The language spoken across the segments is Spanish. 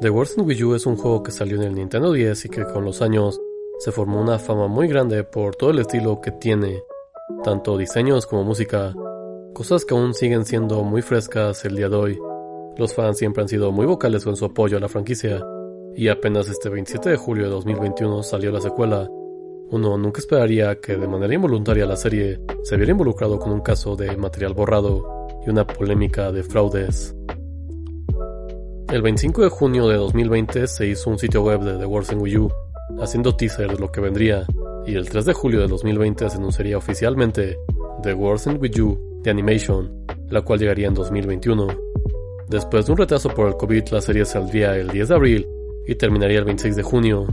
The Worst in Wii U es un juego que salió en el Nintendo 10 y que con los años se formó una fama muy grande por todo el estilo que tiene, tanto diseños como música, cosas que aún siguen siendo muy frescas el día de hoy. Los fans siempre han sido muy vocales con su apoyo a la franquicia, y apenas este 27 de julio de 2021 salió la secuela. Uno nunca esperaría que de manera involuntaria la serie se viera involucrado con un caso de material borrado y una polémica de fraudes. El 25 de junio de 2020 se hizo un sitio web de The Wars in Wii U, haciendo teaser de lo que vendría, y el 3 de julio de 2020 se anunciaría oficialmente The Wars in Wii U The Animation, la cual llegaría en 2021. Después de un retraso por el COVID, la serie saldría el 10 de abril y terminaría el 26 de junio.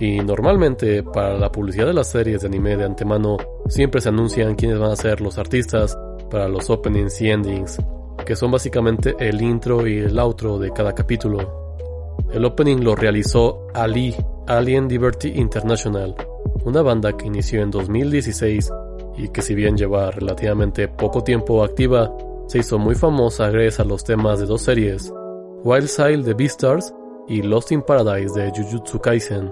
Y normalmente, para la publicidad de las series de anime de antemano, siempre se anuncian quiénes van a ser los artistas para los openings y endings, que son básicamente el intro y el outro de cada capítulo. El opening lo realizó Ali, Alien Liberty International, una banda que inició en 2016 y que si bien lleva relativamente poco tiempo activa, se hizo muy famosa gracias a los temas de dos series, Wild Side de Beastars y Lost in Paradise de Jujutsu Kaisen.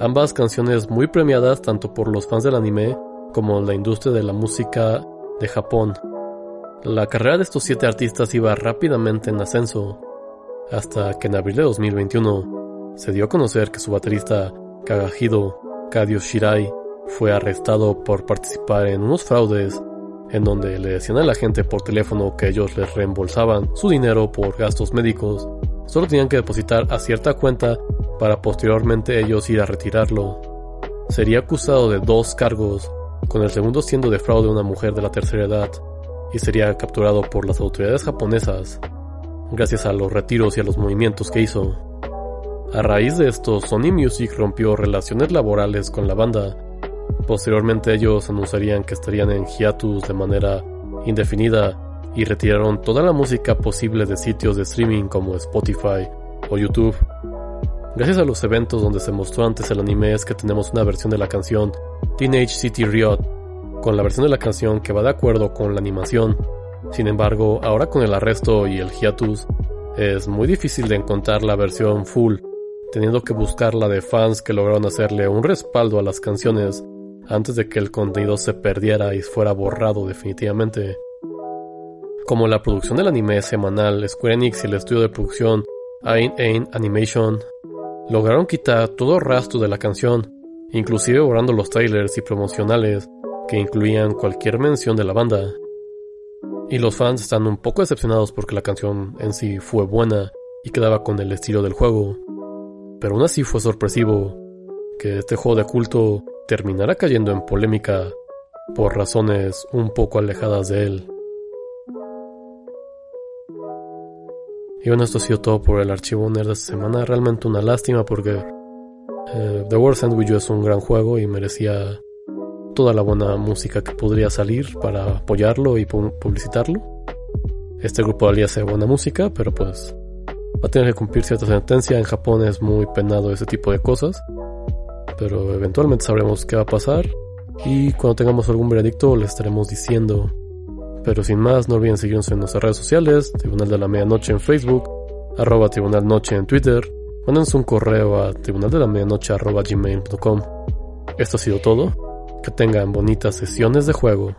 Ambas canciones muy premiadas tanto por los fans del anime como la industria de la música de Japón. La carrera de estos siete artistas iba rápidamente en ascenso, hasta que en abril de 2021 se dio a conocer que su baterista Kagahido Kadio Shirai fue arrestado por participar en unos fraudes en donde le decían a la gente por teléfono que ellos les reembolsaban su dinero por gastos médicos. Solo tenían que depositar a cierta cuenta para posteriormente ellos ir a retirarlo. Sería acusado de dos cargos, con el segundo siendo de fraude a una mujer de la tercera edad, y sería capturado por las autoridades japonesas, gracias a los retiros y a los movimientos que hizo. A raíz de esto, Sony Music rompió relaciones laborales con la banda, Posteriormente ellos anunciarían que estarían en hiatus de manera indefinida y retiraron toda la música posible de sitios de streaming como Spotify o YouTube. Gracias a los eventos donde se mostró antes el anime es que tenemos una versión de la canción Teenage City Riot, con la versión de la canción que va de acuerdo con la animación. Sin embargo, ahora con el arresto y el hiatus, es muy difícil de encontrar la versión full, teniendo que buscar la de fans que lograron hacerle un respaldo a las canciones antes de que el contenido se perdiera y fuera borrado definitivamente. Como la producción del anime semanal, Square Enix y el estudio de producción Ain Ain Animation lograron quitar todo rastro de la canción, inclusive borrando los trailers y promocionales que incluían cualquier mención de la banda. Y los fans están un poco decepcionados porque la canción en sí fue buena y quedaba con el estilo del juego. Pero aún así fue sorpresivo que este juego de culto terminará cayendo en polémica por razones un poco alejadas de él. Y bueno, esto ha sido todo por el archivo nerd de esta semana. Realmente una lástima porque eh, The World Sandwich es un gran juego y merecía toda la buena música que podría salir para apoyarlo y publicitarlo. Este grupo de hace buena música, pero pues va a tener que cumplir cierta sentencia. En Japón es muy penado ese tipo de cosas pero eventualmente sabremos qué va a pasar y cuando tengamos algún veredicto le estaremos diciendo. Pero sin más, no olviden seguirnos en nuestras redes sociales, Tribunal de la Medianoche en Facebook, arroba Tribunal Noche en Twitter, mándenos un correo a tribunal de la medianoche gmail.com. Esto ha sido todo, que tengan bonitas sesiones de juego.